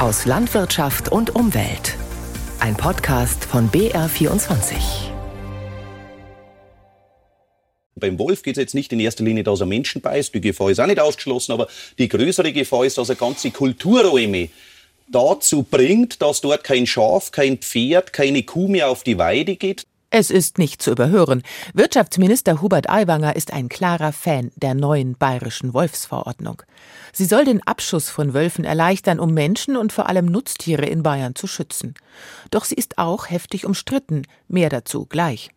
aus Landwirtschaft und Umwelt. Ein Podcast von BR24. Beim Wolf geht es jetzt nicht in erster Linie, dass er Menschen beißt. Die Gefahr ist auch nicht ausgeschlossen, aber die größere Gefahr ist, dass er ganze Kulturräume dazu bringt, dass dort kein Schaf, kein Pferd, keine Kuh mehr auf die Weide geht. Es ist nicht zu überhören. Wirtschaftsminister Hubert Aiwanger ist ein klarer Fan der neuen bayerischen Wolfsverordnung. Sie soll den Abschuss von Wölfen erleichtern, um Menschen und vor allem Nutztiere in Bayern zu schützen. Doch sie ist auch heftig umstritten. Mehr dazu gleich.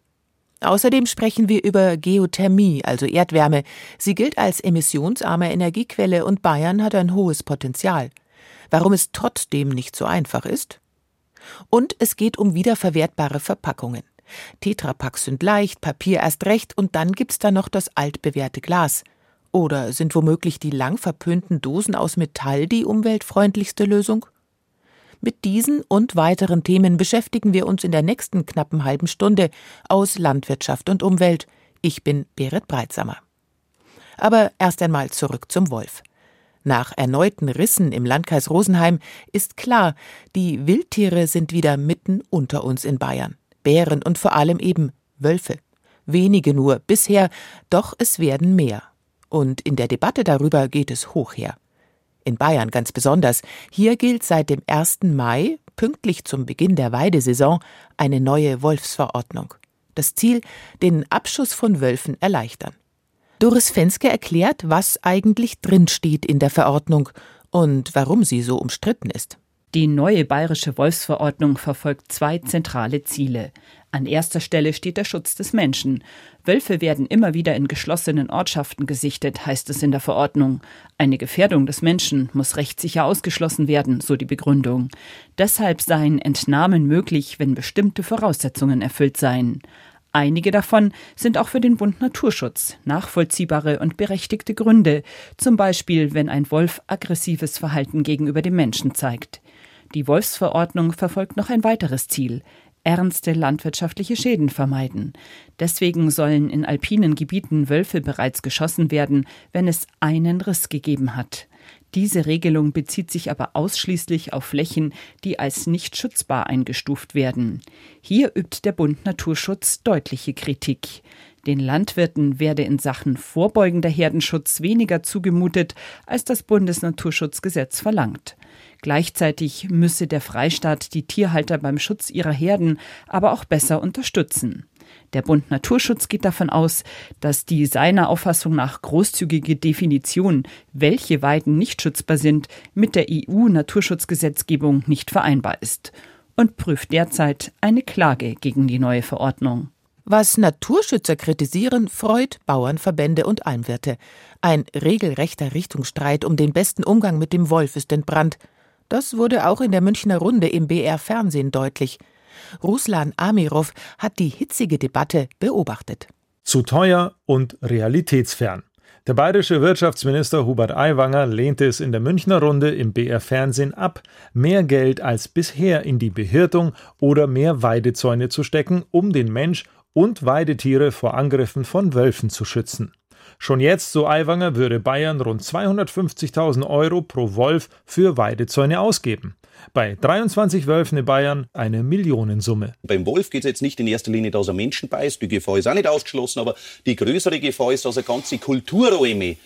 Außerdem sprechen wir über Geothermie, also Erdwärme. Sie gilt als emissionsarme Energiequelle und Bayern hat ein hohes Potenzial. Warum es trotzdem nicht so einfach ist? Und es geht um wiederverwertbare Verpackungen. Tetrapacks sind leicht, Papier erst recht und dann gibt's da noch das altbewährte Glas. Oder sind womöglich die lang verpönten Dosen aus Metall die umweltfreundlichste Lösung? Mit diesen und weiteren Themen beschäftigen wir uns in der nächsten knappen halben Stunde aus Landwirtschaft und Umwelt. Ich bin Berit Breitsamer. Aber erst einmal zurück zum Wolf. Nach erneuten Rissen im Landkreis Rosenheim ist klar, die Wildtiere sind wieder mitten unter uns in Bayern. Bären und vor allem eben Wölfe. Wenige nur bisher, doch es werden mehr. Und in der Debatte darüber geht es hoch her. In Bayern ganz besonders. Hier gilt seit dem 1. Mai, pünktlich zum Beginn der Weidesaison, eine neue Wolfsverordnung. Das Ziel, den Abschuss von Wölfen erleichtern. Doris Fenske erklärt, was eigentlich drinsteht in der Verordnung und warum sie so umstritten ist. Die neue bayerische Wolfsverordnung verfolgt zwei zentrale Ziele. An erster Stelle steht der Schutz des Menschen. Wölfe werden immer wieder in geschlossenen Ortschaften gesichtet, heißt es in der Verordnung. Eine Gefährdung des Menschen muss rechtssicher ausgeschlossen werden, so die Begründung. Deshalb seien Entnahmen möglich, wenn bestimmte Voraussetzungen erfüllt seien. Einige davon sind auch für den Bund Naturschutz nachvollziehbare und berechtigte Gründe, zum Beispiel wenn ein Wolf aggressives Verhalten gegenüber dem Menschen zeigt. Die Wolfsverordnung verfolgt noch ein weiteres Ziel ernste landwirtschaftliche Schäden vermeiden. Deswegen sollen in alpinen Gebieten Wölfe bereits geschossen werden, wenn es einen Riss gegeben hat. Diese Regelung bezieht sich aber ausschließlich auf Flächen, die als nicht schutzbar eingestuft werden. Hier übt der Bund Naturschutz deutliche Kritik. Den Landwirten werde in Sachen vorbeugender Herdenschutz weniger zugemutet, als das Bundesnaturschutzgesetz verlangt. Gleichzeitig müsse der Freistaat die Tierhalter beim Schutz ihrer Herden aber auch besser unterstützen. Der Bund Naturschutz geht davon aus, dass die seiner Auffassung nach großzügige Definition, welche Weiden nicht schutzbar sind, mit der EU-Naturschutzgesetzgebung nicht vereinbar ist und prüft derzeit eine Klage gegen die neue Verordnung. Was Naturschützer kritisieren, freut Bauernverbände und Almwirte. Ein regelrechter Richtungsstreit um den besten Umgang mit dem Wolf ist entbrannt. Das wurde auch in der Münchner Runde im BR Fernsehen deutlich. Ruslan Amirov hat die hitzige Debatte beobachtet. Zu teuer und realitätsfern. Der bayerische Wirtschaftsminister Hubert Aiwanger lehnte es in der Münchner Runde im BR Fernsehen ab, mehr Geld als bisher in die Behirtung oder mehr Weidezäune zu stecken, um den Mensch und Weidetiere vor Angriffen von Wölfen zu schützen. Schon jetzt, so Aiwanger, würde Bayern rund 250.000 Euro pro Wolf für Weidezäune ausgeben. Bei 23 Wölfen in Bayern eine Millionensumme. Beim Wolf geht es jetzt nicht in erster Linie, dass er Menschen beißt. Die Gefahr ist auch nicht ausgeschlossen, aber die größere Gefahr ist, dass er ganze Kulturräume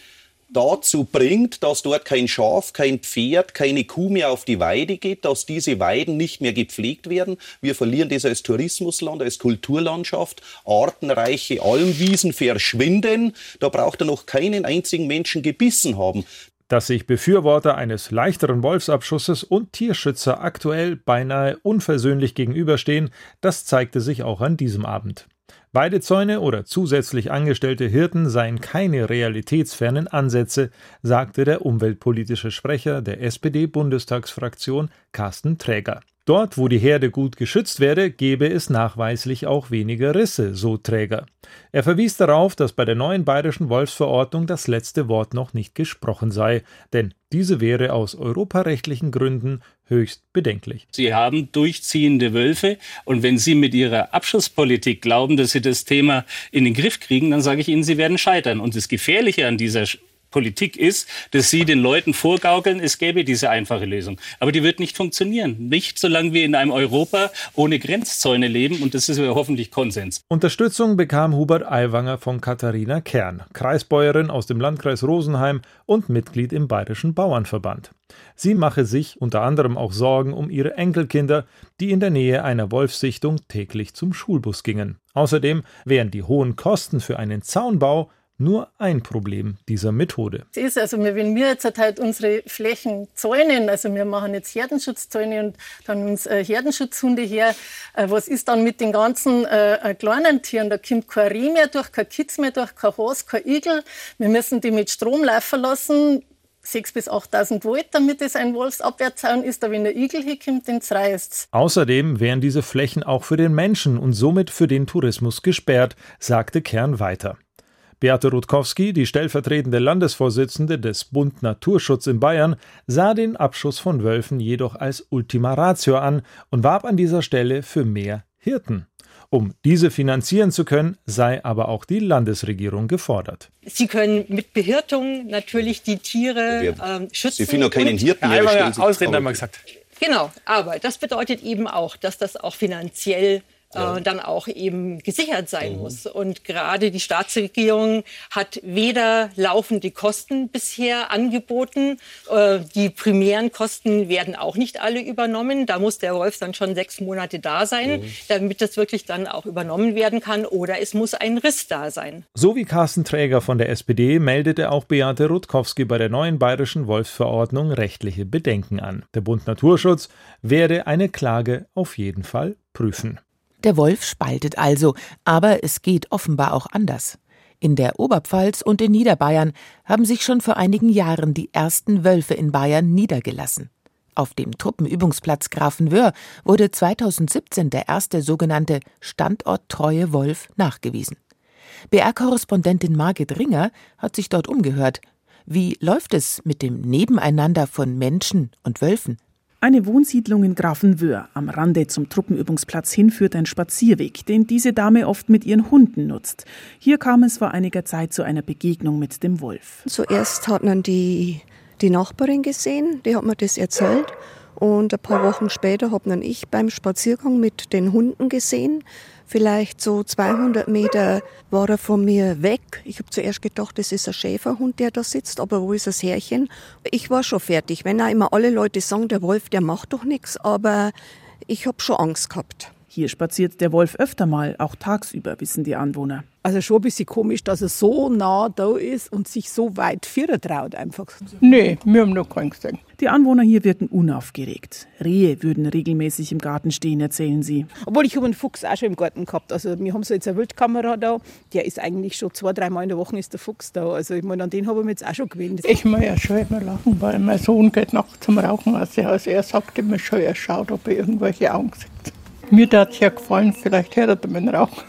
dazu bringt, dass dort kein Schaf, kein Pferd, keine Kuh mehr auf die Weide geht, dass diese Weiden nicht mehr gepflegt werden. Wir verlieren das als Tourismusland, als Kulturlandschaft. Artenreiche Almwiesen verschwinden. Da braucht er noch keinen einzigen Menschen gebissen haben. Dass sich Befürworter eines leichteren Wolfsabschusses und Tierschützer aktuell beinahe unversöhnlich gegenüberstehen, das zeigte sich auch an diesem Abend. Weidezäune oder zusätzlich angestellte Hirten seien keine realitätsfernen Ansätze, sagte der umweltpolitische Sprecher der SPD-Bundestagsfraktion Carsten Träger. Dort, wo die Herde gut geschützt werde, gebe es nachweislich auch weniger Risse, so Träger. Er verwies darauf, dass bei der neuen bayerischen Wolfsverordnung das letzte Wort noch nicht gesprochen sei, denn diese wäre aus europarechtlichen Gründen höchst bedenklich. Sie haben durchziehende Wölfe und wenn Sie mit Ihrer Abschusspolitik glauben, dass Sie das Thema in den Griff kriegen, dann sage ich Ihnen, Sie werden scheitern. Und das Gefährliche an dieser Politik ist, dass Sie den Leuten vorgaukeln, es gäbe diese einfache Lösung. Aber die wird nicht funktionieren. Nicht solange wir in einem Europa ohne Grenzzäune leben. Und das ist ja hoffentlich Konsens. Unterstützung bekam Hubert Aiwanger von Katharina Kern, Kreisbäuerin aus dem Landkreis Rosenheim und Mitglied im Bayerischen Bauernverband. Sie mache sich unter anderem auch Sorgen um ihre Enkelkinder, die in der Nähe einer Wolfssichtung täglich zum Schulbus gingen. Außerdem wären die hohen Kosten für einen Zaunbau nur ein Problem dieser Methode. Es ist also, wenn wir jetzt halt unsere Flächen zäunen, also wir machen jetzt Herdenschutzzäune und dann uns äh, Herdenschutzhunde her, äh, was ist dann mit den ganzen äh, kleinen Tieren? Da kommt kein Reh mehr durch, kein Kitz mehr durch, kein Hase, kein Igel. Wir müssen die mit Strom laufen lassen. 6.000 bis 8.000 Volt, damit es ein Wolfsabwehrzaun ist. Aber wenn der Igel hier kommt, dann reißt Außerdem wären diese Flächen auch für den Menschen und somit für den Tourismus gesperrt, sagte Kern weiter. Beate Rutkowski, die stellvertretende Landesvorsitzende des Bund Naturschutz in Bayern, sah den Abschuss von Wölfen jedoch als Ultima Ratio an und warb an dieser Stelle für mehr Hirten. Um diese finanzieren zu können, sei aber auch die Landesregierung gefordert. Sie können mit Behirtung natürlich die Tiere ähm, schützen. Sie finden auch keinen Hirten. Ja, Ausreden haben wir gesagt. Genau, aber das bedeutet eben auch, dass das auch finanziell ja. äh, dann auch eben gesichert sein mhm. muss. Und gerade die Staatsregierung hat weder laufende Kosten bisher angeboten, äh, die primären Kosten werden auch nicht alle übernommen. Da muss der Wolf dann schon sechs Monate da sein, mhm. damit das wirklich dann auch übernommen werden kann. Oder es muss ein Riss da sein. So wie Carsten Träger von der SPD meldete auch Beate Rutkowski bei der neuen bayerischen Wolfsverordnung rechtliche Bedenken an. Der Bund Naturschutz werde eine Klage auf jeden Fall prüfen. Der Wolf spaltet also, aber es geht offenbar auch anders. In der Oberpfalz und in Niederbayern haben sich schon vor einigen Jahren die ersten Wölfe in Bayern niedergelassen. Auf dem Truppenübungsplatz Grafenwöhr wurde 2017 der erste sogenannte standorttreue Wolf nachgewiesen. BR-Korrespondentin Margit Ringer hat sich dort umgehört. Wie läuft es mit dem Nebeneinander von Menschen und Wölfen? Eine Wohnsiedlung in Grafenwöhr am Rande zum Truppenübungsplatz hin führt ein Spazierweg, den diese Dame oft mit ihren Hunden nutzt. Hier kam es vor einiger Zeit zu einer Begegnung mit dem Wolf. Zuerst hat man die, die Nachbarin gesehen, die hat mir das erzählt. Und ein paar Wochen später habe ich beim Spaziergang mit den Hunden gesehen. Vielleicht so 200 Meter war er von mir weg. Ich habe zuerst gedacht, das ist ein Schäferhund, der da sitzt, aber wo ist das Härchen? Ich war schon fertig. Wenn auch immer alle Leute sagen, der Wolf, der macht doch nichts, aber ich habe schon Angst gehabt. Hier spaziert der Wolf öfter mal, auch tagsüber, wissen die Anwohner. Also schon ein bisschen komisch, dass er so nah da ist und sich so weit führen traut einfach. Nee, wir haben noch keinen gesehen. Die Anwohner hier wirken unaufgeregt. Rehe würden regelmäßig im Garten stehen, erzählen sie. Obwohl ich habe einen Fuchs auch schon im Garten gehabt. Also wir haben so jetzt eine Wildkamera da. Der ist eigentlich schon zwei, drei Mal in der Woche ist der Fuchs da. Also ich meine, an den habe ich mir jetzt auch schon gewöhnt. Ich muss ja schon immer lachen, weil mein Sohn geht nachts zum Rauchen aus. Also er sagte mir schon, er schaut, ob er irgendwelche Augen sieht. Mir hat es ja gefallen, vielleicht hört er mit dem Rauchen.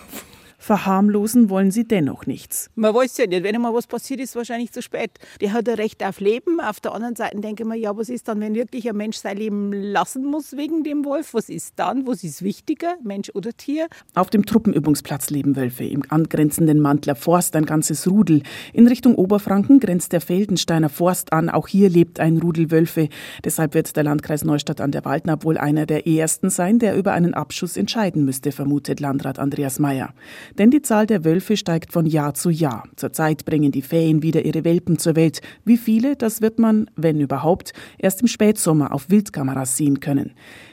Verharmlosen wollen sie dennoch nichts. Man weiß ja nicht, wenn einmal was passiert, ist wahrscheinlich zu spät. Der hat ein Recht auf Leben. Auf der anderen Seite denke ich mir, ja, was ist dann, wenn wirklich ein Mensch sein Leben lassen muss wegen dem Wolf? Was ist dann? Was ist wichtiger, Mensch oder Tier? Auf dem Truppenübungsplatz leben Wölfe, im angrenzenden Mantler Forst ein ganzes Rudel. In Richtung Oberfranken grenzt der Feldensteiner Forst an. Auch hier lebt ein Rudel Wölfe. Deshalb wird der Landkreis Neustadt an der Waldnab wohl einer der ersten sein, der über einen Abschuss entscheiden müsste, vermutet Landrat Andreas Mayer. Denn die Zahl der Wölfe steigt von Jahr zu Jahr. Zurzeit bringen die Feen wieder ihre Welpen zur Welt. Wie viele, das wird man, wenn überhaupt, erst im Spätsommer auf Wildkameras sehen können.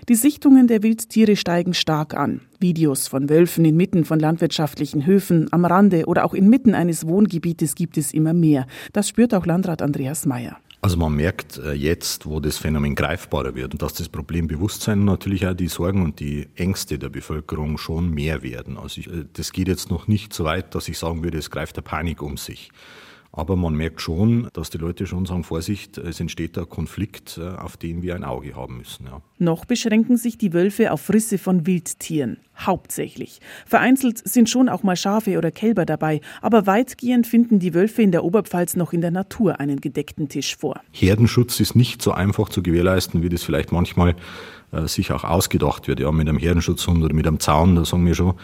Die Sichtungen der Wildtiere steigen stark an. Videos von Wölfen inmitten von landwirtschaftlichen Höfen, am Rande oder auch inmitten eines Wohngebietes gibt es immer mehr. Das spürt auch Landrat Andreas Mayer. Also man merkt äh, jetzt, wo das Phänomen greifbarer wird und dass das Problembewusstsein natürlich auch die Sorgen und die Ängste der Bevölkerung schon mehr werden. Also ich, äh, das geht jetzt noch nicht so weit, dass ich sagen würde, es greift der Panik um sich. Aber man merkt schon, dass die Leute schon sagen, Vorsicht, es entsteht ein Konflikt, äh, auf den wir ein Auge haben müssen. Ja. Noch beschränken sich die Wölfe auf Risse von Wildtieren. Hauptsächlich. Vereinzelt sind schon auch mal Schafe oder Kälber dabei, aber weitgehend finden die Wölfe in der Oberpfalz noch in der Natur einen gedeckten Tisch vor. Herdenschutz ist nicht so einfach zu gewährleisten, wie das vielleicht manchmal sich auch ausgedacht wird. Ja, mit einem Herdenschutzhund oder mit einem Zaun, da sagen wir schon,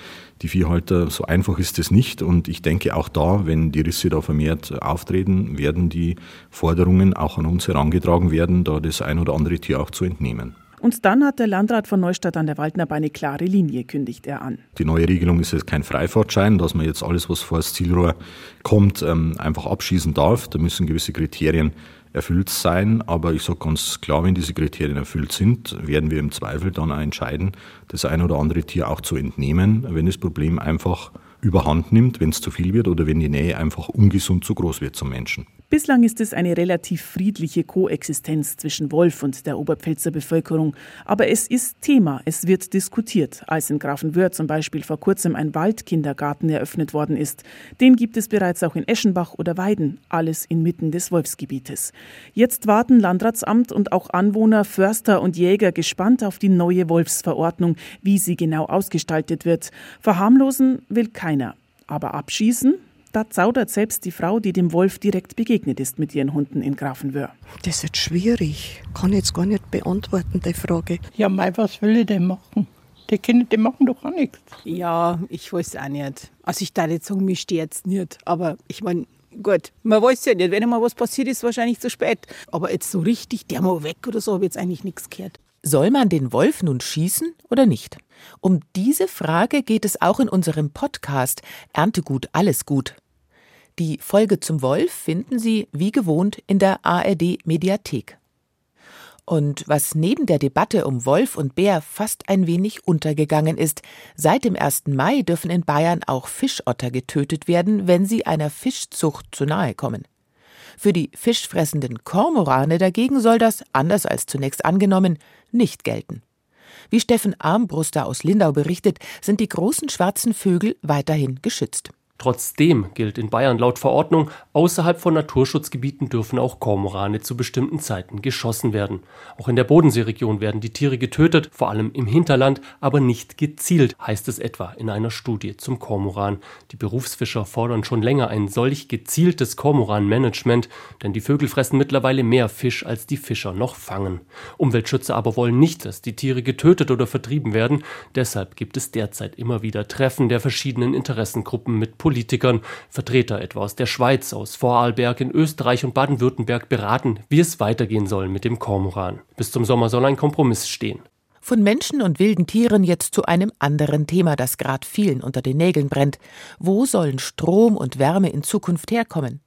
die Viehhalter, so einfach ist es nicht. Und ich denke auch da, wenn die Risse da vermehrt auftreten, werden die Forderungen auch an uns herangetragen werden, da das ein oder andere Tier auch zu entnehmen. Und dann hat der Landrat von Neustadt an der Waldnerbe eine klare Linie, kündigt er an. Die neue Regelung ist jetzt kein Freifahrtschein, dass man jetzt alles, was vor das Zielrohr kommt, ähm, einfach abschießen darf. Da müssen gewisse Kriterien erfüllt sein. Aber ich sage ganz klar, wenn diese Kriterien erfüllt sind, werden wir im Zweifel dann auch entscheiden, das ein oder andere Tier auch zu entnehmen, wenn das Problem einfach überhand nimmt, wenn es zu viel wird oder wenn die Nähe einfach ungesund zu groß wird zum Menschen. Bislang ist es eine relativ friedliche Koexistenz zwischen Wolf und der Oberpfälzer Bevölkerung. Aber es ist Thema, es wird diskutiert, als in Grafenwörth zum Beispiel vor kurzem ein Waldkindergarten eröffnet worden ist. Den gibt es bereits auch in Eschenbach oder Weiden, alles inmitten des Wolfsgebietes. Jetzt warten Landratsamt und auch Anwohner, Förster und Jäger gespannt auf die neue Wolfsverordnung, wie sie genau ausgestaltet wird. Verharmlosen will keiner. Aber abschießen da zaudert selbst die Frau, die dem Wolf direkt begegnet ist mit ihren Hunden in Grafenwöhr. Das wird schwierig. Kann ich jetzt gar nicht beantworten, die Frage. Ja, Mai, was will ich denn machen? Die Kinder, die machen doch auch nichts. Ja, ich weiß auch nicht. Also ich darf jetzt sagen, mich jetzt nicht. Aber ich meine, gut, man weiß ja nicht. Wenn einmal was passiert, ist wahrscheinlich zu spät. Aber jetzt so richtig, der mal weg oder so, habe ich jetzt eigentlich nichts gehört. Soll man den Wolf nun schießen oder nicht? Um diese Frage geht es auch in unserem Podcast Erntegut alles gut. Die Folge zum Wolf finden Sie wie gewohnt in der ARD Mediathek. Und was neben der Debatte um Wolf und Bär fast ein wenig untergegangen ist, seit dem 1. Mai dürfen in Bayern auch Fischotter getötet werden, wenn sie einer Fischzucht zu nahe kommen. Für die fischfressenden Kormorane dagegen soll das, anders als zunächst angenommen, nicht gelten. Wie Steffen Armbruster aus Lindau berichtet, sind die großen schwarzen Vögel weiterhin geschützt. Trotzdem gilt in Bayern laut Verordnung, außerhalb von Naturschutzgebieten dürfen auch Kormorane zu bestimmten Zeiten geschossen werden. Auch in der Bodenseeregion werden die Tiere getötet, vor allem im Hinterland, aber nicht gezielt, heißt es etwa in einer Studie zum Kormoran. Die Berufsfischer fordern schon länger ein solch gezieltes Kormoranmanagement, denn die Vögel fressen mittlerweile mehr Fisch, als die Fischer noch fangen. Umweltschützer aber wollen nicht, dass die Tiere getötet oder vertrieben werden. Deshalb gibt es derzeit immer wieder Treffen der verschiedenen Interessengruppen mit Politikern Politikern, Vertreter etwa aus der Schweiz, aus Vorarlberg in Österreich und Baden-Württemberg beraten, wie es weitergehen soll mit dem Kormoran. Bis zum Sommer soll ein Kompromiss stehen. Von Menschen und wilden Tieren jetzt zu einem anderen Thema, das gerade vielen unter den Nägeln brennt. Wo sollen Strom und Wärme in Zukunft herkommen?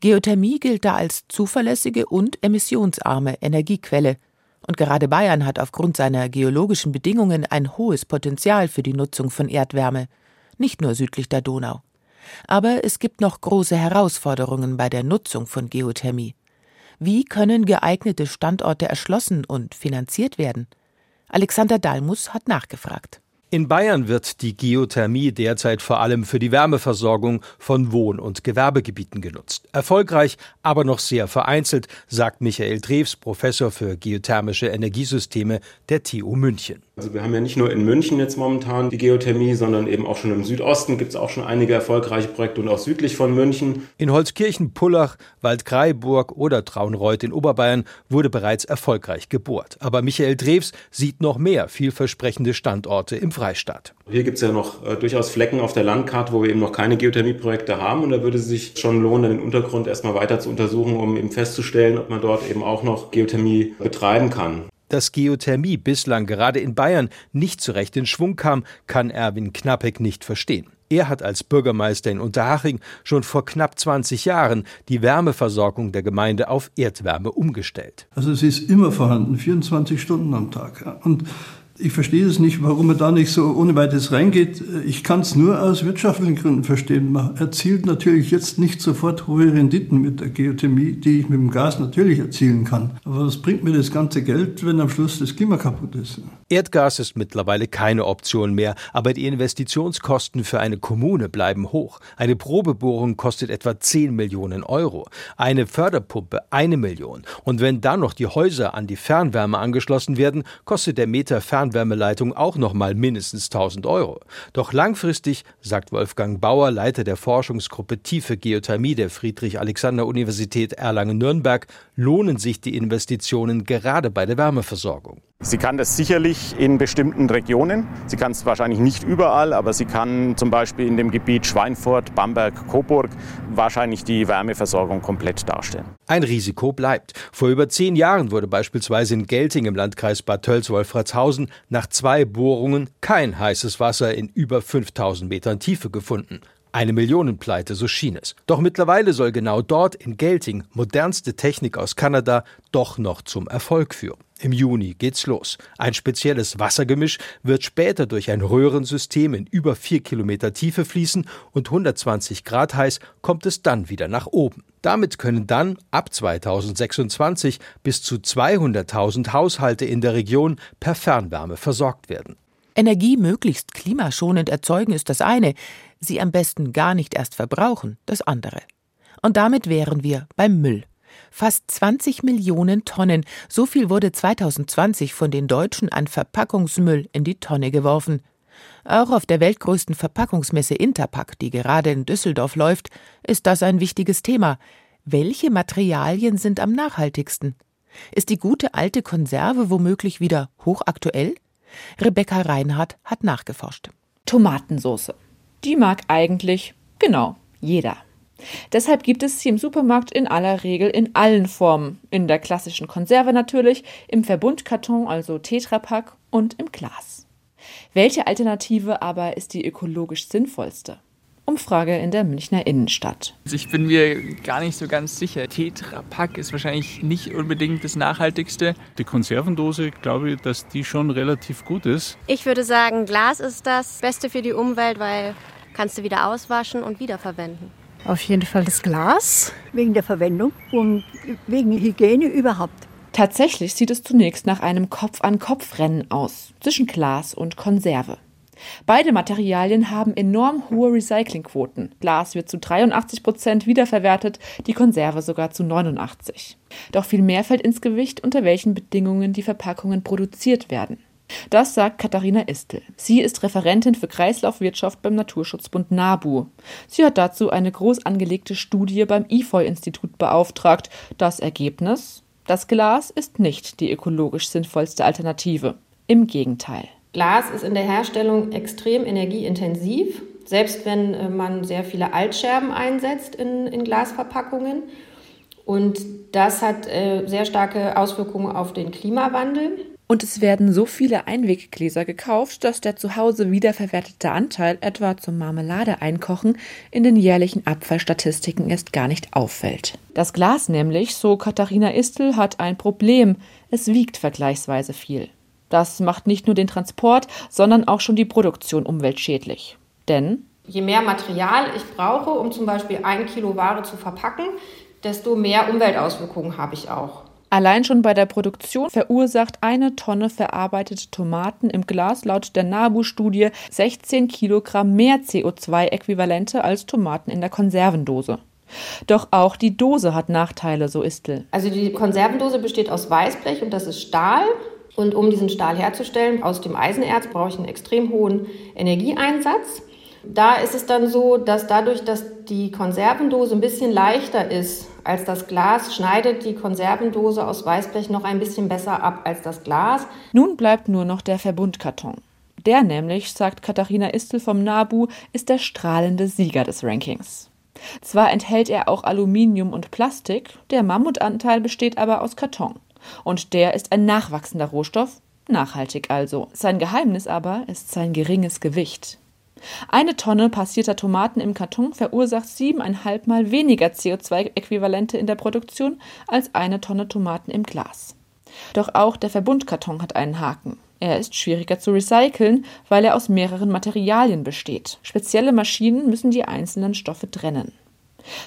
Geothermie gilt da als zuverlässige und emissionsarme Energiequelle. Und gerade Bayern hat aufgrund seiner geologischen Bedingungen ein hohes Potenzial für die Nutzung von Erdwärme, nicht nur südlich der Donau. Aber es gibt noch große Herausforderungen bei der Nutzung von Geothermie. Wie können geeignete Standorte erschlossen und finanziert werden? Alexander Dalmus hat nachgefragt. In Bayern wird die Geothermie derzeit vor allem für die Wärmeversorgung von Wohn- und Gewerbegebieten genutzt. Erfolgreich, aber noch sehr vereinzelt, sagt Michael Drews, Professor für geothermische Energiesysteme der TU München. Also wir haben ja nicht nur in München jetzt momentan die Geothermie, sondern eben auch schon im Südosten gibt es auch schon einige erfolgreiche Projekte und auch südlich von München. In Holzkirchen, Pullach, Waldkraiburg oder Traunreuth in Oberbayern wurde bereits erfolgreich gebohrt. Aber Michael Drews sieht noch mehr vielversprechende Standorte im Freistaat. Hier gibt es ja noch äh, durchaus Flecken auf der Landkarte, wo wir eben noch keine Geothermieprojekte haben und da würde es sich schon lohnen, den Untergrund erstmal weiter zu untersuchen, um eben festzustellen, ob man dort eben auch noch Geothermie betreiben kann. Dass Geothermie bislang gerade in Bayern nicht so recht in Schwung kam, kann Erwin Knappek nicht verstehen. Er hat als Bürgermeister in Unterhaching schon vor knapp 20 Jahren die Wärmeversorgung der Gemeinde auf Erdwärme umgestellt. Also es ist immer vorhanden, 24 Stunden am Tag. Und ich verstehe es nicht, warum man da nicht so ohne weiteres reingeht. Ich kann es nur aus wirtschaftlichen Gründen verstehen. Man erzielt natürlich jetzt nicht sofort hohe Renditen mit der Geothermie, die ich mit dem Gas natürlich erzielen kann. Aber was bringt mir das ganze Geld, wenn am Schluss das Klima kaputt ist? Erdgas ist mittlerweile keine Option mehr, aber die Investitionskosten für eine Kommune bleiben hoch. Eine Probebohrung kostet etwa 10 Millionen Euro, eine Förderpumpe eine Million. Und wenn dann noch die Häuser an die Fernwärme angeschlossen werden, kostet der Meter Fernwärme Fernwärmeleitung auch noch mal mindestens 1000 Euro. Doch langfristig, sagt Wolfgang Bauer, Leiter der Forschungsgruppe Tiefe Geothermie der Friedrich-Alexander-Universität Erlangen-Nürnberg, lohnen sich die Investitionen gerade bei der Wärmeversorgung. Sie kann das sicherlich in bestimmten Regionen. Sie kann es wahrscheinlich nicht überall, aber sie kann zum Beispiel in dem Gebiet Schweinfurt, Bamberg, Coburg wahrscheinlich die Wärmeversorgung komplett darstellen. Ein Risiko bleibt. Vor über zehn Jahren wurde beispielsweise in Gelting im Landkreis Bad Tölz-Wolfratshausen nach zwei Bohrungen kein heißes Wasser in über 5000 Metern Tiefe gefunden. Eine Millionenpleite, so schien es. Doch mittlerweile soll genau dort in Gelting modernste Technik aus Kanada doch noch zum Erfolg führen. Im Juni geht's los. Ein spezielles Wassergemisch wird später durch ein Röhrensystem in über vier Kilometer Tiefe fließen und 120 Grad heiß kommt es dann wieder nach oben. Damit können dann ab 2026 bis zu 200.000 Haushalte in der Region per Fernwärme versorgt werden. Energie möglichst klimaschonend erzeugen ist das eine, sie am besten gar nicht erst verbrauchen das andere. Und damit wären wir beim Müll. Fast 20 Millionen Tonnen, so viel wurde 2020 von den Deutschen an Verpackungsmüll in die Tonne geworfen. Auch auf der weltgrößten Verpackungsmesse Interpack, die gerade in Düsseldorf läuft, ist das ein wichtiges Thema. Welche Materialien sind am nachhaltigsten? Ist die gute alte Konserve womöglich wieder hochaktuell? Rebecca Reinhardt hat nachgeforscht. Tomatensoße. Die mag eigentlich, genau, jeder. Deshalb gibt es sie im Supermarkt in aller Regel in allen Formen. In der klassischen Konserve natürlich, im Verbundkarton, also Tetrapack und im Glas. Welche Alternative aber ist die ökologisch sinnvollste? Umfrage in der Münchner Innenstadt. Also ich bin mir gar nicht so ganz sicher. Tetrapack ist wahrscheinlich nicht unbedingt das Nachhaltigste. Die Konservendose, glaube ich, dass die schon relativ gut ist. Ich würde sagen, Glas ist das Beste für die Umwelt, weil kannst du wieder auswaschen und wiederverwenden. Auf jeden Fall das Glas, wegen der Verwendung und wegen Hygiene überhaupt. Tatsächlich sieht es zunächst nach einem Kopf-an-Kopf-Rennen aus zwischen Glas und Konserve. Beide Materialien haben enorm hohe Recyclingquoten. Glas wird zu 83 Prozent wiederverwertet, die Konserve sogar zu 89. Doch viel mehr fällt ins Gewicht, unter welchen Bedingungen die Verpackungen produziert werden. Das sagt Katharina Istel. Sie ist Referentin für Kreislaufwirtschaft beim Naturschutzbund NABU. Sie hat dazu eine groß angelegte Studie beim IFOI-Institut beauftragt. Das Ergebnis? Das Glas ist nicht die ökologisch sinnvollste Alternative. Im Gegenteil. Glas ist in der Herstellung extrem energieintensiv, selbst wenn äh, man sehr viele Altscherben einsetzt in, in Glasverpackungen. Und das hat äh, sehr starke Auswirkungen auf den Klimawandel. Und es werden so viele Einweggläser gekauft, dass der zu Hause wiederverwertete Anteil etwa zum Marmelade einkochen in den jährlichen Abfallstatistiken erst gar nicht auffällt. Das Glas nämlich, so Katharina Istel, hat ein Problem. Es wiegt vergleichsweise viel. Das macht nicht nur den Transport, sondern auch schon die Produktion umweltschädlich. Denn je mehr Material ich brauche, um zum Beispiel ein Kilo Ware zu verpacken, desto mehr Umweltauswirkungen habe ich auch. Allein schon bei der Produktion verursacht eine Tonne verarbeitete Tomaten im Glas laut der NABU-Studie 16 Kilogramm mehr CO2-Äquivalente als Tomaten in der Konservendose. Doch auch die Dose hat Nachteile, so Istel. Also die Konservendose besteht aus Weißblech und das ist Stahl. Und um diesen Stahl herzustellen aus dem Eisenerz brauche ich einen extrem hohen Energieeinsatz. Da ist es dann so, dass dadurch, dass die Konservendose ein bisschen leichter ist als das Glas, schneidet die Konservendose aus Weißblech noch ein bisschen besser ab als das Glas. Nun bleibt nur noch der Verbundkarton. Der nämlich, sagt Katharina Istel vom NABU, ist der strahlende Sieger des Rankings. Zwar enthält er auch Aluminium und Plastik, der Mammutanteil besteht aber aus Karton. Und der ist ein nachwachsender Rohstoff, nachhaltig also. Sein Geheimnis aber ist sein geringes Gewicht. Eine Tonne passierter Tomaten im Karton verursacht siebeneinhalb Mal weniger CO2-Äquivalente in der Produktion als eine Tonne Tomaten im Glas. Doch auch der Verbundkarton hat einen Haken. Er ist schwieriger zu recyceln, weil er aus mehreren Materialien besteht. Spezielle Maschinen müssen die einzelnen Stoffe trennen.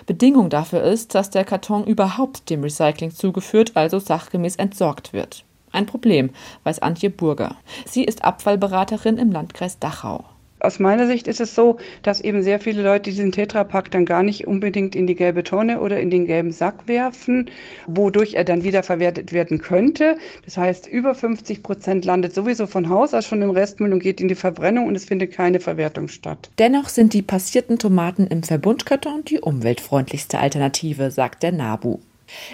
Bedingung dafür ist, dass der Karton überhaupt dem Recycling zugeführt, also sachgemäß entsorgt wird. Ein Problem, weiß Antje Burger. Sie ist Abfallberaterin im Landkreis Dachau. Aus meiner Sicht ist es so, dass eben sehr viele Leute diesen Tetrapack dann gar nicht unbedingt in die gelbe Tonne oder in den gelben Sack werfen, wodurch er dann wiederverwertet werden könnte. Das heißt, über 50 Prozent landet sowieso von Haus aus schon im Restmüll und geht in die Verbrennung und es findet keine Verwertung statt. Dennoch sind die passierten Tomaten im Verbundkarton die umweltfreundlichste Alternative, sagt der NABU.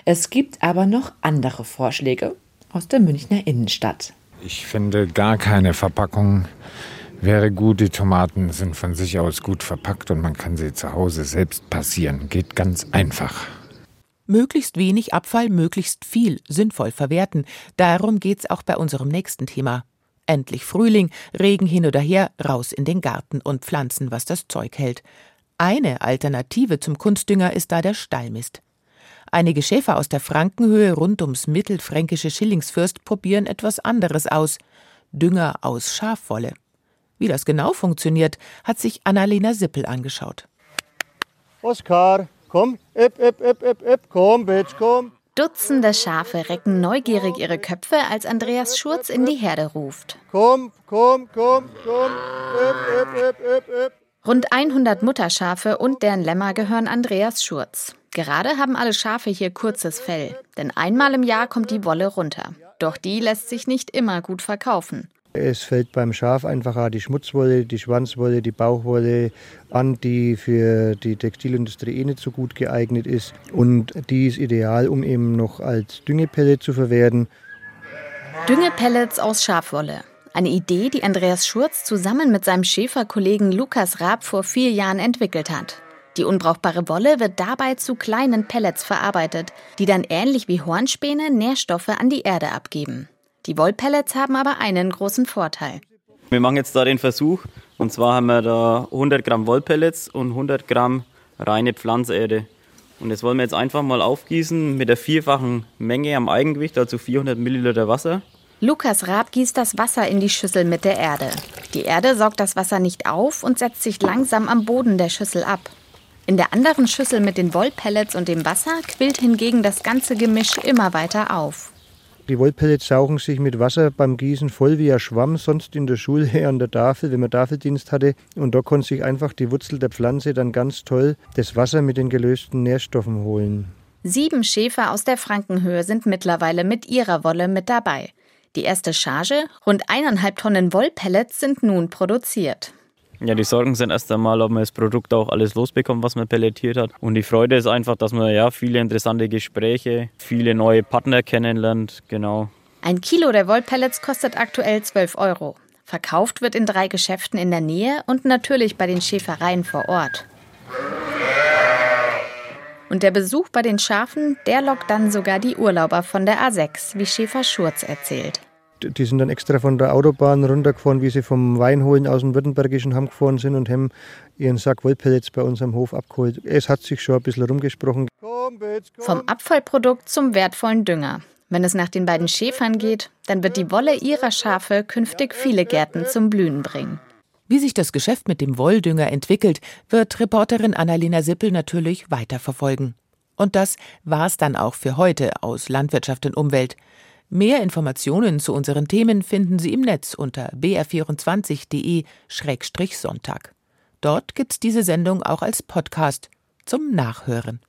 Es gibt aber noch andere Vorschläge aus der Münchner Innenstadt. Ich finde gar keine Verpackung wäre gut. Die Tomaten sind von sich aus gut verpackt und man kann sie zu Hause selbst passieren. Geht ganz einfach. Möglichst wenig Abfall, möglichst viel sinnvoll verwerten. Darum geht's auch bei unserem nächsten Thema. Endlich Frühling, Regen hin oder her, raus in den Garten und pflanzen, was das Zeug hält. Eine Alternative zum Kunstdünger ist da der Stallmist. Einige Schäfer aus der Frankenhöhe rund ums mittelfränkische Schillingsfürst probieren etwas anderes aus. Dünger aus Schafwolle. Wie das genau funktioniert, hat sich Annalena Sippel angeschaut. Oskar, komm, ip, ip, ip, ip, ip, komm, Bitch, komm. Dutzende Schafe recken neugierig ihre Köpfe, als Andreas Schurz in die Herde ruft. Komm, komm, komm, komm, ip, ip, ip, ip, ip. Rund 100 Mutterschafe und deren Lämmer gehören Andreas Schurz. Gerade haben alle Schafe hier kurzes Fell, denn einmal im Jahr kommt die Wolle runter. Doch die lässt sich nicht immer gut verkaufen. Es fällt beim Schaf einfach die Schmutzwolle, die Schwanzwolle, die Bauchwolle an, die für die Textilindustrie eh nicht so gut geeignet ist. Und die ist ideal, um eben noch als Düngepellet zu verwerten. Düngepellets aus Schafwolle. Eine Idee, die Andreas Schurz zusammen mit seinem Schäferkollegen Lukas Raab vor vier Jahren entwickelt hat. Die unbrauchbare Wolle wird dabei zu kleinen Pellets verarbeitet, die dann ähnlich wie Hornspäne Nährstoffe an die Erde abgeben. Die Wollpellets haben aber einen großen Vorteil. Wir machen jetzt da den Versuch. Und zwar haben wir da 100 Gramm Wollpellets und 100 Gramm reine Pflanzerde. Und das wollen wir jetzt einfach mal aufgießen mit der vierfachen Menge am Eigengewicht, also 400 Milliliter Wasser. Lukas Raab gießt das Wasser in die Schüssel mit der Erde. Die Erde saugt das Wasser nicht auf und setzt sich langsam am Boden der Schüssel ab. In der anderen Schüssel mit den Wollpellets und dem Wasser quillt hingegen das ganze Gemisch immer weiter auf. Die Wollpellets saugen sich mit Wasser beim Gießen voll wie ein Schwamm, sonst in der Schule an der Tafel, wenn man Tafeldienst hatte. Und da konnte sich einfach die Wurzel der Pflanze dann ganz toll das Wasser mit den gelösten Nährstoffen holen. Sieben Schäfer aus der Frankenhöhe sind mittlerweile mit ihrer Wolle mit dabei. Die erste Charge, rund eineinhalb Tonnen Wollpellets, sind nun produziert. Ja, die Sorgen sind erst einmal, ob man das Produkt auch alles losbekommt, was man pelletiert hat. Und die Freude ist einfach, dass man ja viele interessante Gespräche, viele neue Partner kennenlernt. Genau. Ein Kilo der Wollpellets kostet aktuell 12 Euro. Verkauft wird in drei Geschäften in der Nähe und natürlich bei den Schäfereien vor Ort. Und der Besuch bei den Schafen, der lockt dann sogar die Urlauber von der A6, wie Schäfer Schurz erzählt. Die sind dann extra von der Autobahn runtergefahren, wie sie vom Weinholen aus dem Württembergischen Hamm gefahren sind und haben ihren Sack Wollpellets bei uns am Hof abgeholt. Es hat sich schon ein bisschen rumgesprochen. Vom Abfallprodukt zum wertvollen Dünger. Wenn es nach den beiden Schäfern geht, dann wird die Wolle ihrer Schafe künftig viele Gärten zum Blühen bringen. Wie sich das Geschäft mit dem Wolldünger entwickelt, wird Reporterin Annalena Sippel natürlich weiterverfolgen. Und das war's dann auch für heute aus Landwirtschaft und Umwelt. Mehr Informationen zu unseren Themen finden Sie im Netz unter br24.de-sonntag. Dort gibt's diese Sendung auch als Podcast zum Nachhören.